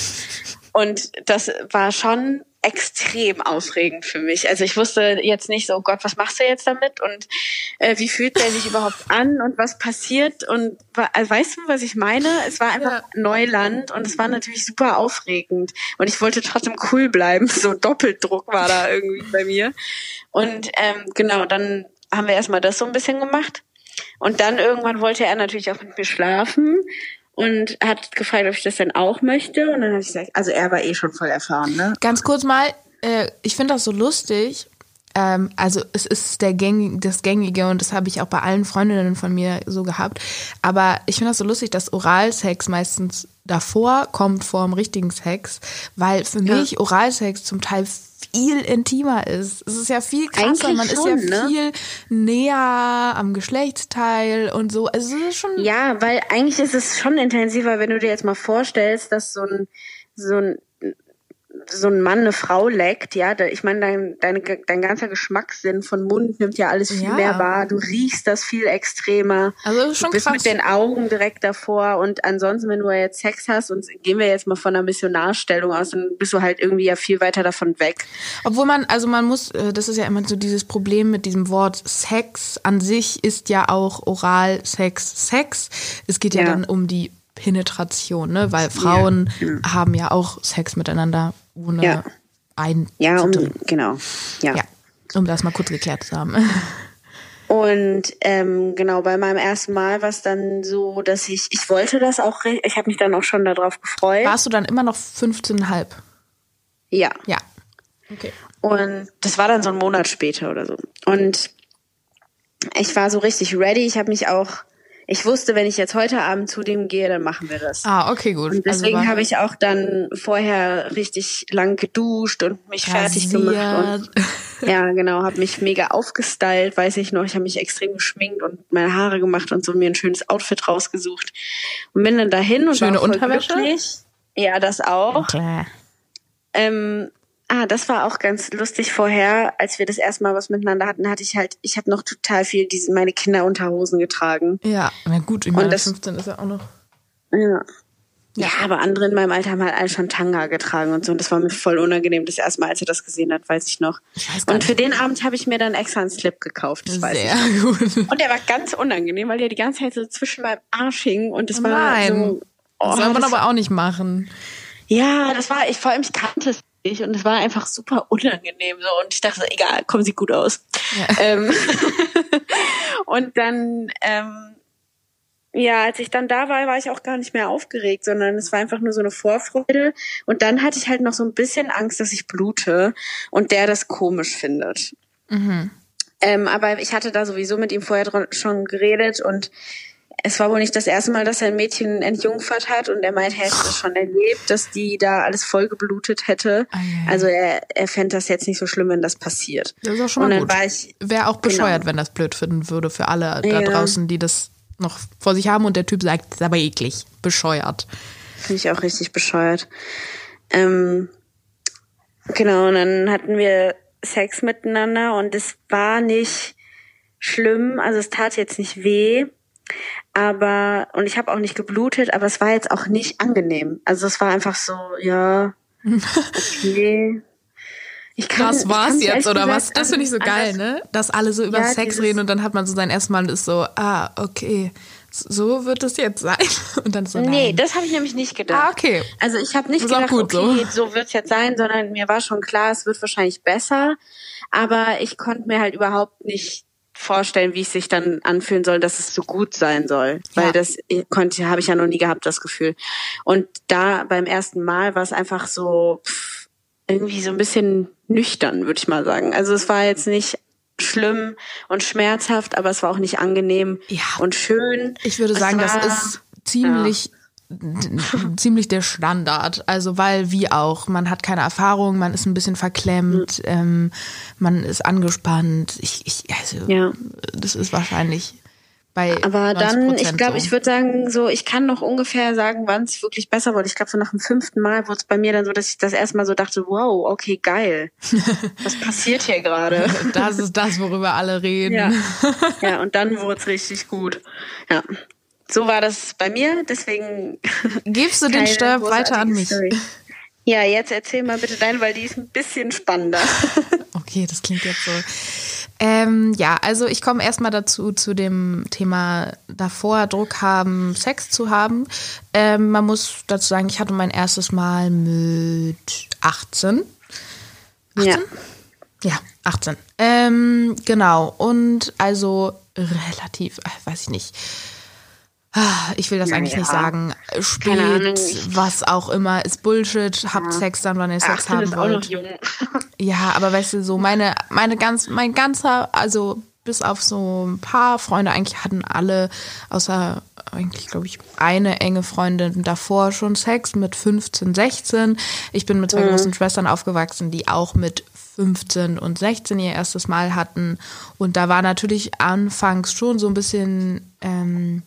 Und das war schon extrem aufregend für mich. Also ich wusste jetzt nicht so, oh Gott, was machst du jetzt damit und äh, wie fühlt der sich überhaupt an und was passiert und also weißt du, was ich meine? Es war einfach ja. Neuland und es war natürlich super aufregend und ich wollte trotzdem cool bleiben. [LAUGHS] So Doppeldruck war da irgendwie bei mir. Und ähm, genau, dann haben wir erstmal das so ein bisschen gemacht. Und dann irgendwann wollte er natürlich auch mit mir schlafen und hat gefragt, ob ich das denn auch möchte. Und dann habe ich gesagt, also er war eh schon voll erfahren, ne? Ganz kurz mal, äh, ich finde das so lustig. Ähm, also es ist der Gängige, das Gängige und das habe ich auch bei allen Freundinnen von mir so gehabt. Aber ich finde das so lustig, dass Oralsex meistens davor kommt vor dem richtigen Sex, weil für ja. mich Oralsex zum Teil viel intimer ist. Es ist ja viel krasser, Eigentlich man schon, ist ja ne? viel näher am Geschlechtsteil und so. Also es ist schon. Ja, weil eigentlich ist es schon intensiver, wenn du dir jetzt mal vorstellst, dass so ein so ein so ein Mann eine Frau leckt, ja, ich meine, dein, dein, dein ganzer Geschmackssinn von Mund nimmt ja alles viel ja. mehr wahr. Du riechst das viel extremer. Also schon du bist krass. mit den Augen direkt davor und ansonsten, wenn du jetzt Sex hast und gehen wir jetzt mal von einer Missionarstellung aus, dann bist du halt irgendwie ja viel weiter davon weg. Obwohl man, also man muss, äh, das ist ja immer so dieses Problem mit diesem Wort Sex an sich ist ja auch Oral Sex Sex. Es geht ja, ja. dann um die Penetration, ne? Weil Frauen ja. haben ja auch Sex miteinander ohne ja. ein. Ja, um, genau. Ja. ja. Um das mal kurz geklärt zu haben. [LAUGHS] Und ähm, genau, bei meinem ersten Mal war es dann so, dass ich, ich wollte das auch, ich habe mich dann auch schon darauf gefreut. Warst du dann immer noch 15,5? Ja. Ja. Okay. Und das war dann so ein Monat später oder so. Und ich war so richtig ready. Ich habe mich auch ich wusste, wenn ich jetzt heute Abend zu dem gehe, dann machen wir das. Ah, okay, gut. Und deswegen also habe ich auch dann vorher richtig lang geduscht und mich fertig gemacht. Und, [LAUGHS] ja, genau, habe mich mega aufgestylt, weiß ich noch. Ich habe mich extrem geschminkt und meine Haare gemacht und so mir ein schönes Outfit rausgesucht. Und bin dann dahin und Schöne war Unterwäsche? Glücklich. Ja, das auch. Okay. Ähm, Ah, das war auch ganz lustig vorher, als wir das erste Mal was miteinander hatten, hatte ich halt, ich habe noch total viel diese meine Kinderunterhosen getragen. Ja, na gut, ich meine, das, 15 ist ja auch noch. Ja. Ja, aber andere in meinem Alter haben halt alle schon Tanga getragen und so. Und das war mir voll unangenehm. Das erste Mal, als er das gesehen hat, weiß ich noch. Ich weiß und für den Abend habe ich mir dann extra einen Slip gekauft. Das weiß Sehr ich. gut. Und der war ganz unangenehm, weil der die ganze Zeit so zwischen meinem Arsch hing und das oh war so. Oh, das soll man aber auch nicht machen. Ja, das war, ich vor allem, ich kannte es ich und es war einfach super unangenehm so und ich dachte, egal, kommen sie gut aus. Ja. Ähm, [LAUGHS] und dann, ähm, ja, als ich dann da war, war ich auch gar nicht mehr aufgeregt, sondern es war einfach nur so eine Vorfreude. Und dann hatte ich halt noch so ein bisschen Angst, dass ich blute und der das komisch findet. Mhm. Ähm, aber ich hatte da sowieso mit ihm vorher schon geredet und es war wohl nicht das erste Mal, dass er ein Mädchen entjungfert hat und er meint, er hätte das schon erlebt, dass die da alles voll geblutet hätte. Ah, also er, er fände das jetzt nicht so schlimm, wenn das passiert. Das ist auch schon mal gut. Wäre auch bescheuert, genau. wenn das blöd finden würde für alle da ja. draußen, die das noch vor sich haben und der Typ sagt, das ist aber eklig, bescheuert. Finde ich auch richtig bescheuert. Ähm, genau, und dann hatten wir Sex miteinander und es war nicht schlimm, also es tat jetzt nicht weh aber und ich habe auch nicht geblutet, aber es war jetzt auch nicht angenehm. Also es war einfach so, ja, okay. Ich kann, das war's jetzt oder was? Das finde ich so geil, ne? Dass alle so über ja, Sex reden und dann hat man so sein erstes Mal und ist so, ah, okay, so wird es jetzt sein. [LAUGHS] Und dann so, nein. Nee, das habe ich nämlich nicht gedacht. Ah, okay. Also ich habe nicht gedacht, okay, so, so wird es jetzt sein, sondern mir war schon klar, es wird wahrscheinlich besser. Aber ich konnte mir halt überhaupt nicht vorstellen, wie es sich dann anfühlen soll, dass es so gut sein soll. Weil ja. das konnte, habe ich ja noch nie gehabt, das Gefühl. Und da beim ersten Mal war es einfach so pff, irgendwie so ein bisschen nüchtern, würde ich mal sagen. Also es war jetzt nicht schlimm und schmerzhaft, aber es war auch nicht angenehm ja. und schön. Ich würde sagen, das ist ziemlich ja [LAUGHS] ziemlich der Standard. Also weil wie auch, man hat keine Erfahrung, man ist ein bisschen verklemmt, ähm, man ist angespannt. Ich, ich also ja. das ist wahrscheinlich bei Aber dann, ich glaube, so. ich würde sagen, so, ich kann noch ungefähr sagen, wann es wirklich besser wurde. Ich glaube, so nach dem fünften Mal wurde es bei mir dann so, dass ich das erstmal so dachte, wow, okay, geil. [LAUGHS] Was passiert hier gerade? Das ist das, worüber alle reden. Ja, [LAUGHS] ja und dann wurde es richtig gut. Ja so war das bei mir, deswegen. [LAUGHS] Gibst du den Stab weiter an mich? Story. Ja, jetzt erzähl mal bitte deine, weil die ist ein bisschen spannender. [LAUGHS] okay, das klingt jetzt so. Ähm, ja, also ich komme erstmal dazu, zu dem Thema davor Druck haben, Sex zu haben. Ähm, man muss dazu sagen, ich hatte mein erstes Mal mit 18. 18? Ja. Ja, 18. Ähm, genau. Und also relativ, weiß ich nicht. Ah, ich will das eigentlich ja. nicht sagen. Spät, was auch immer, ist Bullshit. Habt ja. Sex dann, wann ihr Sex Ach, haben wollt. [LAUGHS] ja, aber weißt du, so meine, meine ganz, mein ganzer, also bis auf so ein paar Freunde, eigentlich hatten alle, außer eigentlich, glaube ich, eine enge Freundin davor schon Sex mit 15, 16. Ich bin mit zwei mhm. großen Schwestern aufgewachsen, die auch mit 15 und 16 ihr erstes Mal hatten. Und da war natürlich anfangs schon so ein bisschen. Ähm,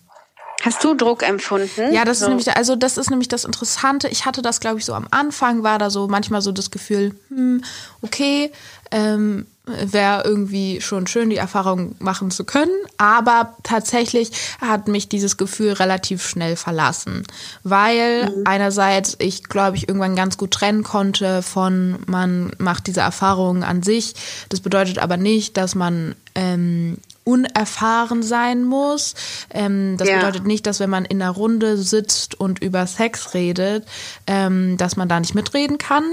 Hast du Druck empfunden? Ja, das so. ist nämlich, also das ist nämlich das Interessante. Ich hatte das, glaube ich, so am Anfang war da so manchmal so das Gefühl, hm, okay, ähm, wäre irgendwie schon schön, die Erfahrung machen zu können. Aber tatsächlich hat mich dieses Gefühl relativ schnell verlassen, weil mhm. einerseits ich, glaube ich, irgendwann ganz gut trennen konnte von man macht diese Erfahrung an sich. Das bedeutet aber nicht, dass man ähm, unerfahren sein muss. Ähm, das ja. bedeutet nicht, dass wenn man in einer Runde sitzt und über Sex redet, ähm, dass man da nicht mitreden kann.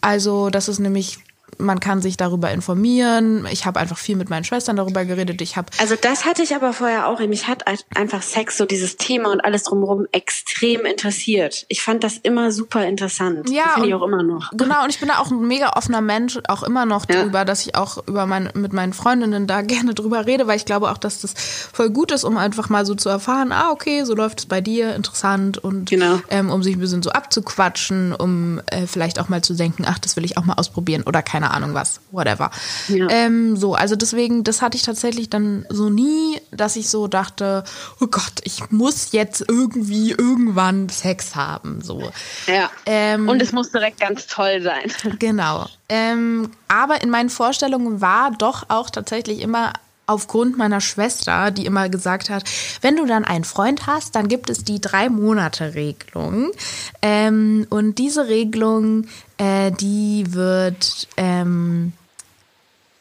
Also das ist nämlich man kann sich darüber informieren. Ich habe einfach viel mit meinen Schwestern darüber geredet. Ich habe also das hatte ich aber vorher auch. Mich hat einfach Sex so dieses Thema und alles drumherum extrem interessiert. Ich fand das immer super interessant. Ja, finde ich auch immer noch. Genau und ich bin da auch ein mega offener Mensch, auch immer noch ja. drüber, dass ich auch über mein, mit meinen Freundinnen da [LAUGHS] gerne drüber rede, weil ich glaube auch, dass das voll gut ist, um einfach mal so zu erfahren. Ah okay, so läuft es bei dir, interessant und genau. ähm, um sich ein bisschen so abzuquatschen, um äh, vielleicht auch mal zu denken, ach das will ich auch mal ausprobieren oder keine Ahnung was, whatever. Ja. Ähm, so, also deswegen, das hatte ich tatsächlich dann so nie, dass ich so dachte, oh Gott, ich muss jetzt irgendwie irgendwann Sex haben. So. Ja. Ähm, Und es muss direkt ganz toll sein. Genau. Ähm, aber in meinen Vorstellungen war doch auch tatsächlich immer aufgrund meiner Schwester, die immer gesagt hat, wenn du dann einen Freund hast, dann gibt es die drei Monate Regelung. Ähm, und diese Regelung, äh, die wird ähm,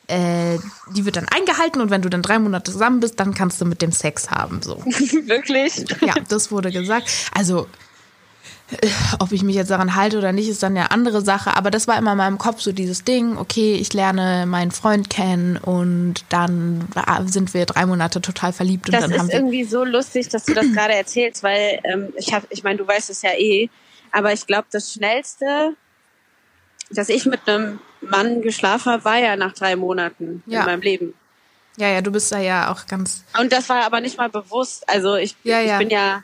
äh, die wird dann eingehalten und wenn du dann drei Monate zusammen bist, dann kannst du mit dem Sex haben. So. [LAUGHS] Wirklich? Ja, das wurde gesagt. Also ob ich mich jetzt daran halte oder nicht, ist dann eine andere Sache. Aber das war immer in meinem Kopf so dieses Ding, okay, ich lerne meinen Freund kennen und dann sind wir drei Monate total verliebt. Und das dann ist haben irgendwie so lustig, dass du das [CLEARS THROAT] gerade erzählst, weil ähm, ich habe, ich meine, du weißt es ja eh, aber ich glaube, das Schnellste, dass ich mit einem Mann geschlafen habe, war ja nach drei Monaten ja. in meinem Leben. Ja, ja, du bist da ja auch ganz. Und das war aber nicht mal bewusst. Also ich, ja, ja. ich bin ja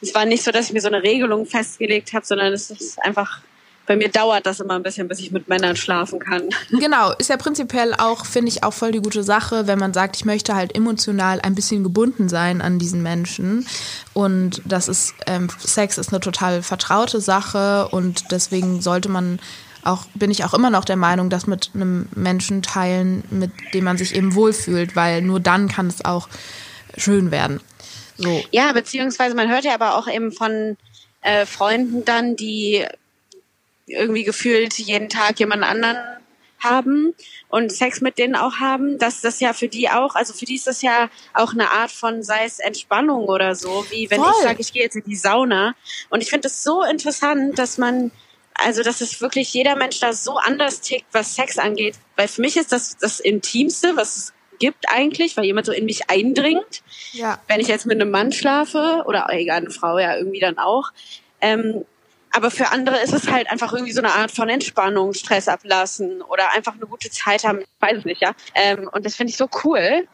es war nicht so, dass ich mir so eine Regelung festgelegt habe, sondern es ist einfach bei mir dauert das immer ein bisschen, bis ich mit Männern schlafen kann. [LAUGHS] Genau, ist ja prinzipiell auch, finde ich, auch voll die gute Sache, wenn man sagt, ich möchte halt emotional ein bisschen gebunden sein an diesen Menschen. Und das ist, ähm, Sex ist eine total vertraute Sache und deswegen sollte man auch, bin ich auch immer noch der Meinung, das mit einem Menschen teilen, mit dem man sich eben wohlfühlt, weil nur dann kann es auch schön werden. So. Ja, beziehungsweise man hört ja aber auch eben von äh, Freunden dann, die irgendwie gefühlt jeden Tag jemand anderen haben und Sex mit denen auch haben, dass das ja für die auch, also für die ist das ja auch eine Art von, sei es Entspannung oder so, wie wenn Voll. ich sage, ich gehe jetzt in die Sauna. Und ich finde es so interessant, dass man, also dass es wirklich jeder Mensch da so anders tickt, was Sex angeht. Weil für mich ist das das Intimste, was es gibt eigentlich, weil jemand so in mich eindringt. Ja. Wenn ich jetzt mit einem Mann schlafe oder egal, eine Frau ja irgendwie dann auch. Ähm, aber für andere ist es halt einfach irgendwie so eine Art von Entspannung, Stress ablassen oder einfach eine gute Zeit haben. Ich weiß es nicht, ja. Ähm, und das finde ich so cool.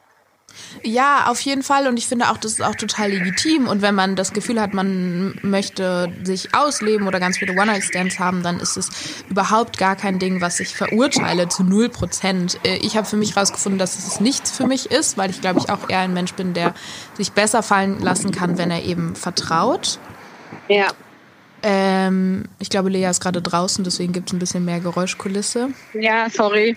Ja, auf jeden Fall. Und ich finde auch, das ist auch total legitim. Und wenn man das Gefühl hat, man möchte sich ausleben oder ganz viele One-Night-Stands haben, dann ist es überhaupt gar kein Ding, was ich verurteile zu null Prozent. Äh, ich habe für mich herausgefunden, dass es nichts für mich ist, weil ich glaube ich auch eher ein Mensch bin, der sich besser fallen lassen kann, wenn er eben vertraut. Ja. Ähm, ich glaube, Lea ist gerade draußen, deswegen gibt es ein bisschen mehr Geräuschkulisse. Ja, sorry.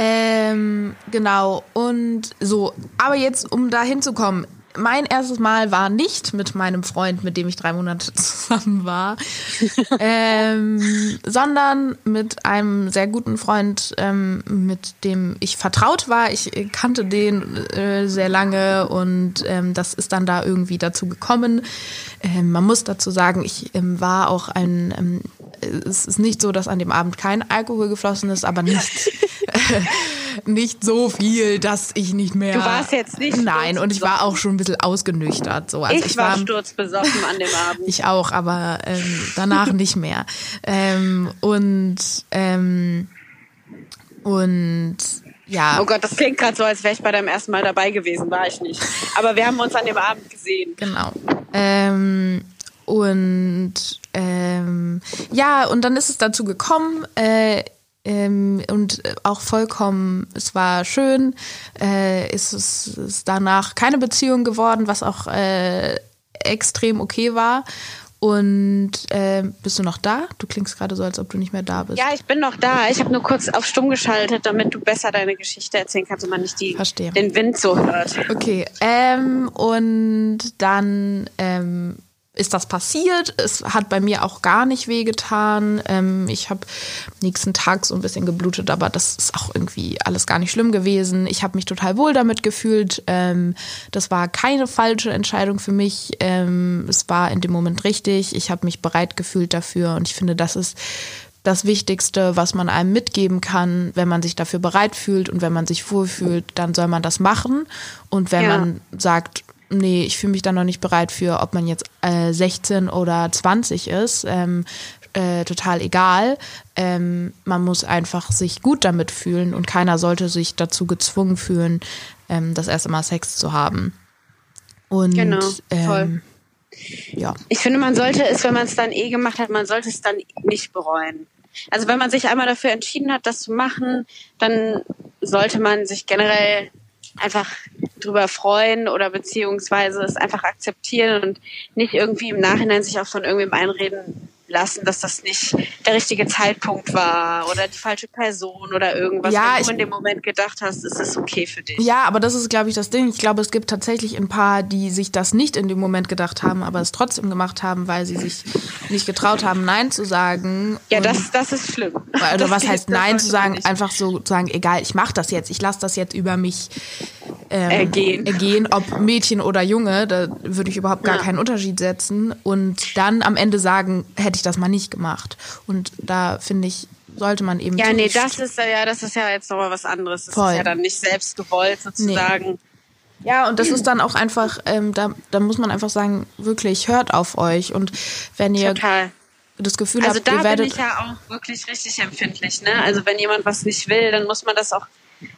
Ähm, genau, und so. Aber jetzt, um da hinzukommen, mein erstes Mal war nicht mit meinem Freund, mit dem ich drei Monate [LAUGHS] zusammen war, [LAUGHS] ähm, sondern mit einem sehr guten Freund, ähm, mit dem ich vertraut war. Ich kannte den äh, sehr lange und ähm, das ist dann da irgendwie dazu gekommen. Ähm, man muss dazu sagen, ich ähm, war auch ein, ähm, es ist nicht so, dass an dem Abend kein Alkohol geflossen ist, aber nicht, [LAUGHS] [LAUGHS] nicht so viel, dass ich nicht mehr. Du warst jetzt nicht. Nein, und ich war auch schon ein bisschen ausgenüchtert. So. Also ich, ich war, war sturzbesoffen an dem [LAUGHS] Abend. Ich auch, aber ähm, danach nicht mehr. Ähm, und ähm, und ja. Oh Gott, das klingt gerade so, als wäre ich bei deinem ersten Mal dabei gewesen, war ich nicht. Aber wir haben uns an dem Abend gesehen. Genau. Ähm, und ähm, ja, und dann ist es dazu gekommen, äh, ähm, und auch vollkommen, es war schön, äh, ist es ist danach keine Beziehung geworden, was auch äh, extrem okay war. Und äh, bist du noch da? Du klingst gerade so, als ob du nicht mehr da bist. Ja, ich bin noch da. Ich habe nur kurz auf Stumm geschaltet, damit du besser deine Geschichte erzählen kannst und man nicht die, den Wind so hört. Okay. Ähm, und dann ähm, ist das passiert. Es hat bei mir auch gar nicht wehgetan. Ähm, ich habe nächsten Tag so ein bisschen geblutet, aber das ist auch irgendwie alles gar nicht schlimm gewesen. Ich habe mich total wohl damit gefühlt. Ähm, das war keine falsche Entscheidung für mich. Ähm, es war in dem Moment richtig. Ich habe mich bereit gefühlt dafür und ich finde, das ist das Wichtigste, was man einem mitgeben kann, wenn man sich dafür bereit fühlt und wenn man sich wohlfühlt, dann soll man das machen. Und wenn ja. man sagt, nee, ich fühle mich da noch nicht bereit für, ob man jetzt äh, 16 oder 20 ist. Ähm, äh, total egal. Ähm, man muss einfach sich gut damit fühlen und keiner sollte sich dazu gezwungen fühlen, ähm, das erste Mal Sex zu haben. Und genau, voll. Ähm, ja. Ich finde, man sollte es, wenn man es dann eh gemacht hat, man sollte es dann nicht bereuen. Also wenn man sich einmal dafür entschieden hat, das zu machen, dann sollte man sich generell einfach drüber freuen oder beziehungsweise es einfach akzeptieren und nicht irgendwie im Nachhinein sich auch von irgendwem einreden lassen, dass das nicht der richtige Zeitpunkt war oder die falsche Person oder irgendwas. Ja, Wenn du in dem Moment gedacht hast, ist es okay für dich. Ja, aber das ist, glaube ich, das Ding. Ich glaube, es gibt tatsächlich ein paar, die sich das nicht in dem Moment gedacht haben, aber es trotzdem gemacht haben, weil sie sich nicht getraut haben, Nein zu sagen. Ja, das, das ist schlimm. [LAUGHS] Das was heißt Nein zu sagen? Nicht. Einfach so zu sagen, egal, ich mache das jetzt, ich lasse das jetzt über mich ähm, ergehen. ergehen, ob Mädchen oder Junge, da würde ich überhaupt gar ja. keinen Unterschied setzen. Und dann am Ende sagen, hätte ich das mal nicht gemacht. Und da finde ich, sollte man eben. Ja, nee, das ist ja, das ist ja jetzt nochmal was anderes. Das Voll. ist ja dann nicht selbst gewollt sozusagen. Nee. Ja, und das ist dann auch einfach, ähm, da, da muss man einfach sagen, wirklich hört auf euch. Und wenn ihr Total. das Gefühl also habt, ihr werdet. Also da bin ich ja auch wirklich richtig empfindlich. Ne? Also wenn jemand was nicht will, dann muss man das auch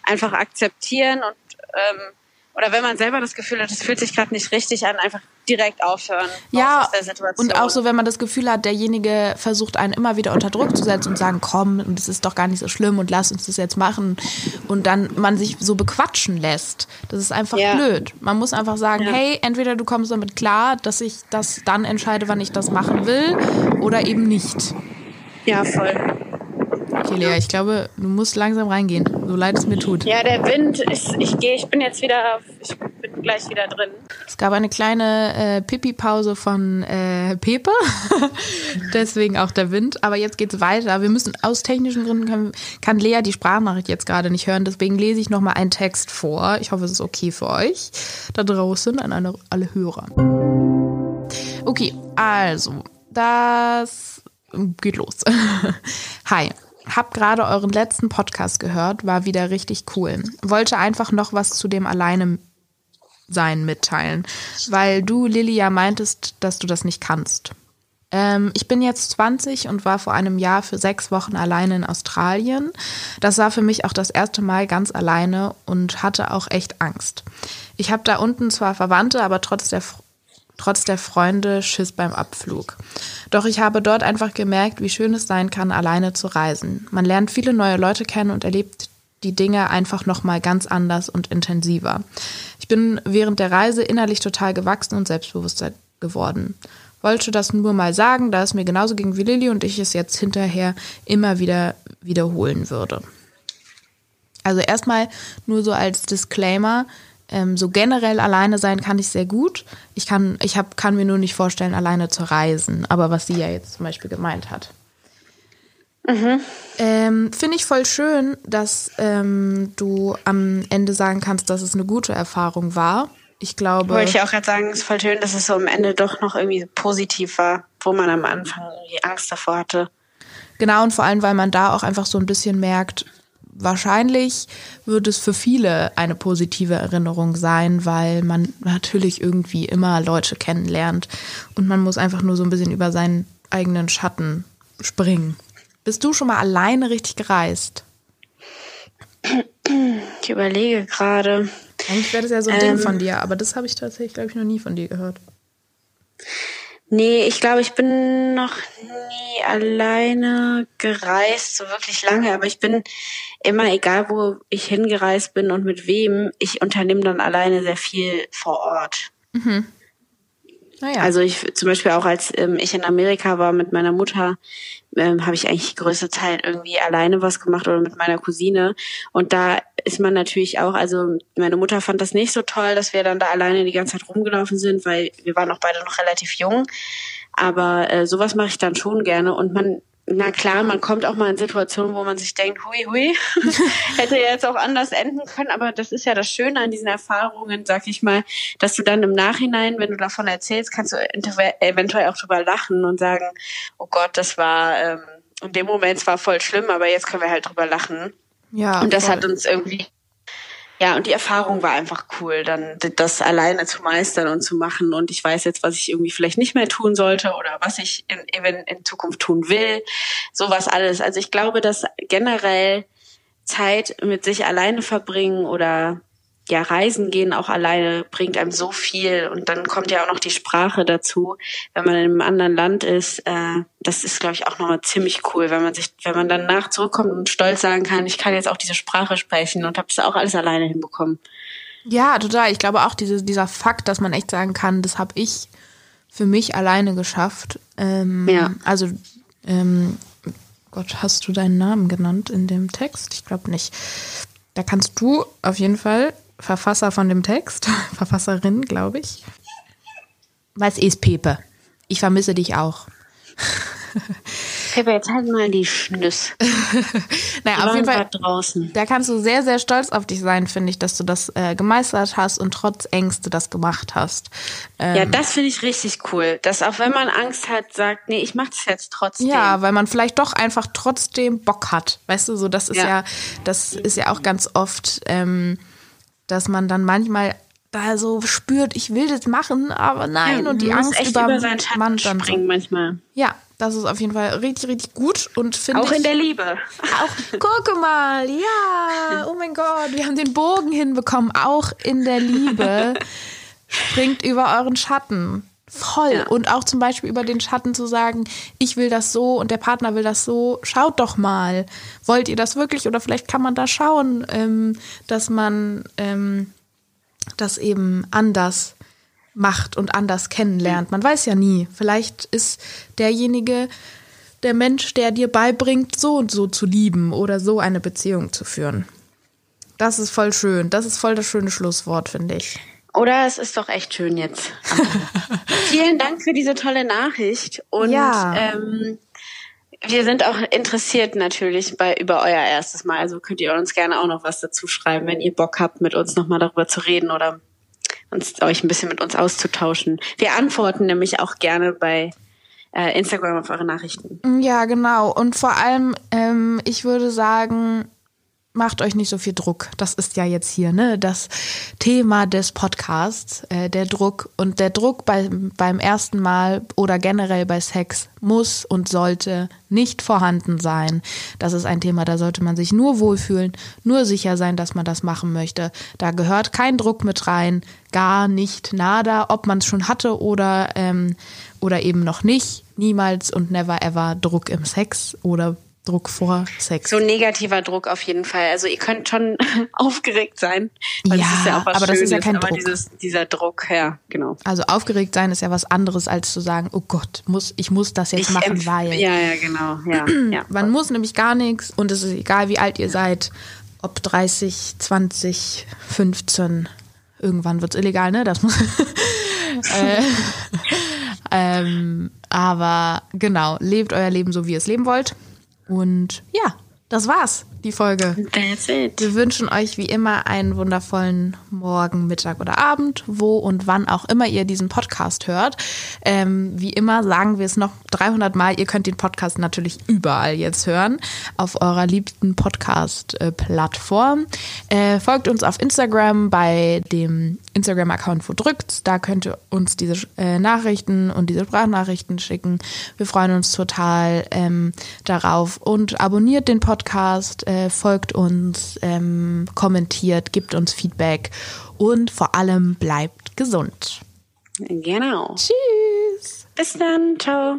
einfach akzeptieren und ähm, oder wenn man selber das Gefühl hat, es fühlt sich gerade nicht richtig an, einfach direkt aufhören. Ja, und auch so, wenn man das Gefühl hat, derjenige versucht einen immer wieder unter Druck zu setzen und sagen, komm, das ist doch gar nicht so schlimm und lass uns das jetzt machen. Und dann man sich so bequatschen lässt. Das ist einfach ja. blöd. Man muss einfach sagen, ja. hey, entweder du kommst damit klar, dass ich das dann entscheide, wann ich das machen will, oder eben nicht. Ja, voll. Okay, Lea, ich glaube, du musst langsam reingehen, so leid es mir tut. Ja, der Wind, ich, ich gehe, ich bin jetzt wieder, ich bin gleich wieder drin. Es gab eine kleine äh, Pipi-Pause von äh, Pepe, [LAUGHS] deswegen auch der Wind. Aber jetzt geht's weiter. Wir müssen aus technischen Gründen können, kann Lea die Sprachnachricht jetzt gerade nicht hören, deswegen lese ich nochmal einen Text vor. Ich hoffe, es ist okay für euch da draußen, an alle, alle Hörer. Okay, also das geht los. [LAUGHS] Hi. Hab gerade euren letzten Podcast gehört, war wieder richtig cool. Wollte einfach noch was zu dem Alleine sein mitteilen, weil du, Lilly, ja meintest, dass du das nicht kannst. Ähm, ich bin jetzt 20 und war vor einem Jahr für sechs Wochen alleine in Australien. Das war für mich auch das erste Mal ganz alleine und hatte auch echt Angst. Ich habe da unten zwar Verwandte, aber trotz der trotz der Freunde Schiss beim Abflug. Doch ich habe dort einfach gemerkt, wie schön es sein kann, alleine zu reisen. Man lernt viele neue Leute kennen und erlebt die Dinge einfach nochmal ganz anders und intensiver. Ich bin während der Reise innerlich total gewachsen und selbstbewusster geworden. Wollte das nur mal sagen, da es mir genauso ging wie Lilly und ich es jetzt hinterher immer wieder wiederholen würde. Also erstmal nur so als Disclaimer, ähm, so generell alleine sein kann ich sehr gut. Ich kann, ich hab, kann mir nur nicht vorstellen, alleine zu reisen. Aber was sie ja jetzt zum Beispiel gemeint hat. Mhm. Ähm, Finde ich voll schön, dass ähm, du am Ende sagen kannst, dass es eine gute Erfahrung war. Ich glaube. Wollte ich auch gerade sagen, es ist voll schön, dass es so am Ende doch noch irgendwie positiv war, wo man am Anfang irgendwie Angst davor hatte. Genau, und vor allem, weil man da auch einfach so ein bisschen merkt, wahrscheinlich wird es für viele eine positive Erinnerung sein, weil man natürlich irgendwie immer Leute kennenlernt und man muss einfach nur so ein bisschen über seinen eigenen Schatten springen. Bist du schon mal alleine richtig gereist? Ich überlege gerade. Eigentlich wäre das ja so ein ähm, Ding von dir, aber das habe ich tatsächlich, glaube ich, noch nie von dir gehört. Nee, ich glaube, ich bin noch nie alleine gereist, so wirklich lange, aber ich bin immer, egal wo ich hingereist bin und mit wem, ich unternehme dann alleine sehr viel vor Ort. Mhm. Naja. Also ich zum Beispiel auch als ähm, ich in Amerika war mit meiner Mutter, ähm, habe ich eigentlich die größte Zeit irgendwie alleine was gemacht oder mit meiner Cousine. Und da ist man natürlich auch, also meine Mutter fand das nicht so toll, dass wir dann da alleine die ganze Zeit rumgelaufen sind, weil wir waren auch beide noch relativ jung. Aber äh, sowas mache ich dann schon gerne und man na klar, man kommt auch mal in Situationen, wo man sich denkt, hui, hui, [LAUGHS] hätte jetzt auch anders enden können, aber das ist ja das Schöne an diesen Erfahrungen, sag ich mal, dass du dann im Nachhinein, wenn du davon erzählst, kannst du eventuell auch drüber lachen und sagen, oh Gott, das war, ähm, in dem Moment zwar voll schlimm, aber jetzt können wir halt drüber lachen. Ja. Und das voll. hat uns irgendwie ja, und die Erfahrung war einfach cool, dann das alleine zu meistern und zu machen. Und ich weiß jetzt, was ich irgendwie vielleicht nicht mehr tun sollte oder was ich in, in, in Zukunft tun will. Sowas alles. Also ich glaube, dass generell Zeit mit sich alleine verbringen oder ja, Reisen gehen auch alleine bringt einem so viel und dann kommt ja auch noch die Sprache dazu, wenn man in einem anderen Land ist. Äh, das ist, glaube ich, auch nochmal ziemlich cool, wenn man sich, wenn man dann nach zurückkommt und stolz sagen kann, ich kann jetzt auch diese Sprache sprechen und habe das auch alles alleine hinbekommen. Ja, total. Ich glaube auch diese, dieser Fakt, dass man echt sagen kann, das habe ich für mich alleine geschafft. Ähm, ja. Also ähm, Gott, hast du deinen Namen genannt in dem Text? Ich glaube nicht. Da kannst du auf jeden Fall Verfasser von dem Text, [LAUGHS] Verfasserin, glaube ich. Was ist Pepe? Ich vermisse dich auch. Pepe, jetzt halt mal die Schnüss. [LAUGHS] naja, auf jeden Fall. Draußen. Da kannst du sehr, sehr stolz auf dich sein, finde ich, dass du das äh, gemeistert hast und trotz Ängste das gemacht hast. Ähm, ja, das finde ich richtig cool. Dass auch wenn man Angst hat, sagt, nee, ich mache das jetzt trotzdem. Ja, weil man vielleicht doch einfach trotzdem Bock hat. Weißt du, so das ist ja, ja das ist ja auch ganz oft. Ähm, dass man dann manchmal da so spürt, ich will das machen, aber nein ja, und die Angst echt über, über seinen Schatten springen manchmal. Ja, das ist auf jeden Fall richtig, richtig gut und finde Auch in der Liebe. Auch, gucke mal, ja, oh mein Gott, wir haben den Bogen hinbekommen, auch in der Liebe. [LAUGHS] Springt über euren Schatten. Voll. Ja. Und auch zum Beispiel über den Schatten zu sagen, ich will das so und der Partner will das so. Schaut doch mal. Wollt ihr das wirklich? Oder vielleicht kann man da schauen, ähm, dass man ähm, das eben anders macht und anders kennenlernt. Man weiß ja nie. Vielleicht ist derjenige der Mensch, der dir beibringt, so und so zu lieben oder so eine Beziehung zu führen. Das ist voll schön. Das ist voll das schöne Schlusswort, finde ich. Oder es ist doch echt schön jetzt. [LAUGHS] Vielen Dank für diese tolle Nachricht. Und ja. ähm, wir sind auch interessiert natürlich bei über euer erstes Mal. Also könnt ihr uns gerne auch noch was dazu schreiben, wenn ihr Bock habt, mit uns nochmal darüber zu reden oder uns euch ein bisschen mit uns auszutauschen. Wir antworten nämlich auch gerne bei äh, Instagram auf eure Nachrichten. Ja, genau. Und vor allem, ähm, ich würde sagen, macht euch nicht so viel Druck. Das ist ja jetzt hier ne das Thema des Podcasts, äh, der Druck und der Druck bei, beim ersten Mal oder generell bei Sex muss und sollte nicht vorhanden sein. Das ist ein Thema, da sollte man sich nur wohlfühlen, nur sicher sein, dass man das machen möchte. Da gehört kein Druck mit rein, gar nicht, nada, ob man es schon hatte oder ähm, oder eben noch nicht. Niemals und never ever Druck im Sex oder Druck vor Sex. So negativer Druck auf jeden Fall. Also ihr könnt schon [LAUGHS] aufgeregt sein. ja, ja aber Schönes, das ist ja kein Druck. Dieses, dieser Druck, ja, genau. Also aufgeregt sein ist ja was anderes, als zu sagen, oh Gott, muss, ich muss das jetzt ich machen, weil. Ja, ja, genau. Ja, [CLEARS THROAT] ja. Man muss nämlich gar nichts und es ist egal, wie alt ihr seid, ob 30, 20, 15, irgendwann wird's illegal, ne? Das muss. [LAUGHS] äh, [LAUGHS] ähm, aber genau, lebt euer Leben so, wie ihr es leben wollt. Und ja, das war's, die Folge. That's it. Wir wünschen euch wie immer einen wundervollen Morgen, Mittag oder Abend, wo und wann auch immer ihr diesen Podcast hört. Ähm, wie immer sagen wir es noch 300 Mal, ihr könnt den Podcast natürlich überall jetzt hören, auf eurer liebsten Podcast-Plattform. Äh, folgt uns auf Instagram bei dem Instagram-Account wo drückt. Da könnt ihr uns diese äh, Nachrichten und diese Sprachnachrichten schicken. Wir freuen uns total ähm, darauf und abonniert den Podcast, äh, folgt uns, ähm, kommentiert, gibt uns Feedback und vor allem bleibt gesund. Genau. Tschüss. Bis dann. Ciao.